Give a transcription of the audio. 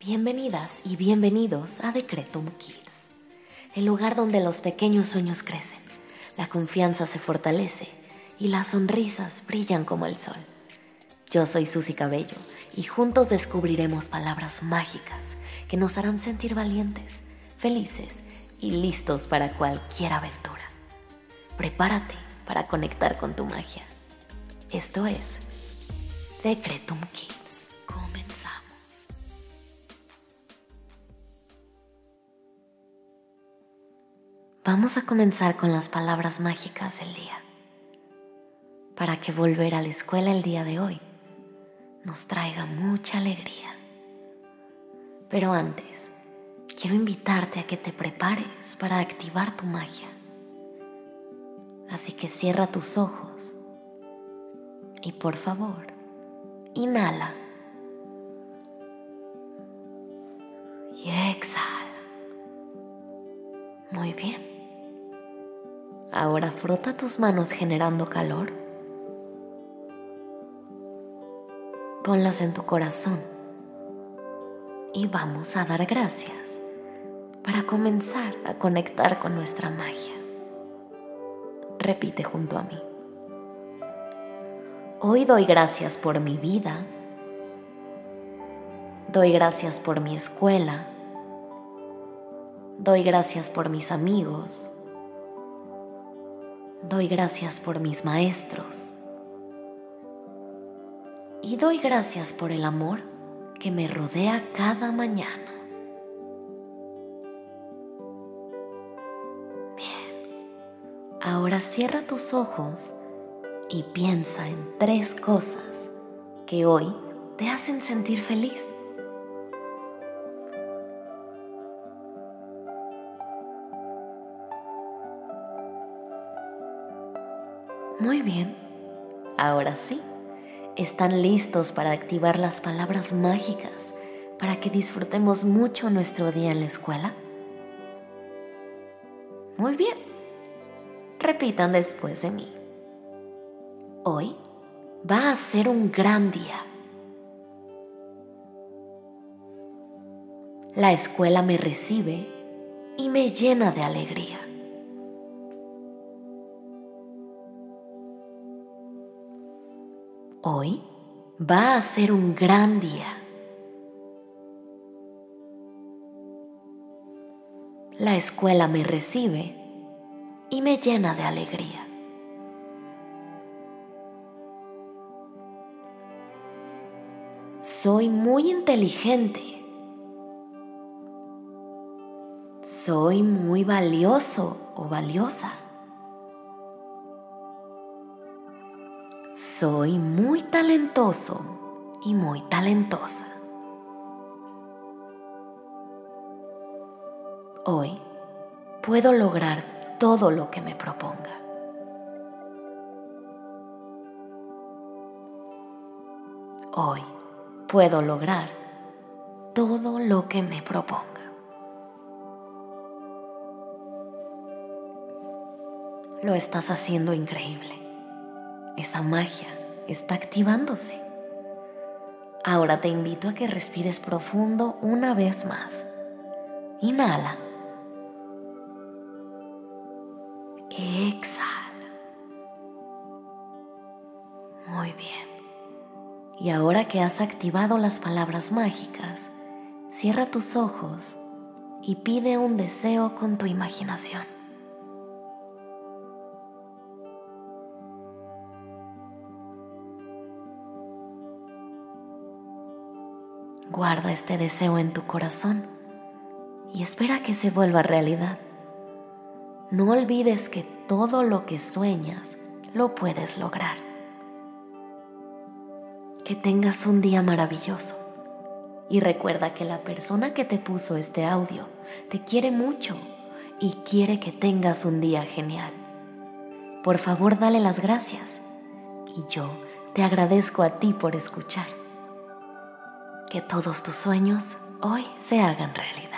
Bienvenidas y bienvenidos a Decretum Kids, el lugar donde los pequeños sueños crecen, la confianza se fortalece y las sonrisas brillan como el sol. Yo soy Susy Cabello y juntos descubriremos palabras mágicas que nos harán sentir valientes, felices y listos para cualquier aventura. Prepárate para conectar con tu magia. Esto es Decretum Kids. Vamos a comenzar con las palabras mágicas del día, para que volver a la escuela el día de hoy nos traiga mucha alegría. Pero antes, quiero invitarte a que te prepares para activar tu magia. Así que cierra tus ojos y por favor, inhala y exhala. Muy bien. Ahora frota tus manos generando calor. Ponlas en tu corazón. Y vamos a dar gracias para comenzar a conectar con nuestra magia. Repite junto a mí. Hoy doy gracias por mi vida. Doy gracias por mi escuela. Doy gracias por mis amigos. Doy gracias por mis maestros. Y doy gracias por el amor que me rodea cada mañana. Bien. Ahora cierra tus ojos y piensa en tres cosas que hoy te hacen sentir feliz. Muy bien, ahora sí, están listos para activar las palabras mágicas para que disfrutemos mucho nuestro día en la escuela. Muy bien, repitan después de mí. Hoy va a ser un gran día. La escuela me recibe y me llena de alegría. Hoy va a ser un gran día. La escuela me recibe y me llena de alegría. Soy muy inteligente. Soy muy valioso o valiosa. Soy muy talentoso y muy talentosa. Hoy puedo lograr todo lo que me proponga. Hoy puedo lograr todo lo que me proponga. Lo estás haciendo increíble esa magia está activándose. Ahora te invito a que respires profundo una vez más. Inhala. Exhala. Muy bien. Y ahora que has activado las palabras mágicas, cierra tus ojos y pide un deseo con tu imaginación. Guarda este deseo en tu corazón y espera que se vuelva realidad. No olvides que todo lo que sueñas lo puedes lograr. Que tengas un día maravilloso y recuerda que la persona que te puso este audio te quiere mucho y quiere que tengas un día genial. Por favor, dale las gracias y yo te agradezco a ti por escuchar. Que todos tus sueños hoy se hagan realidad.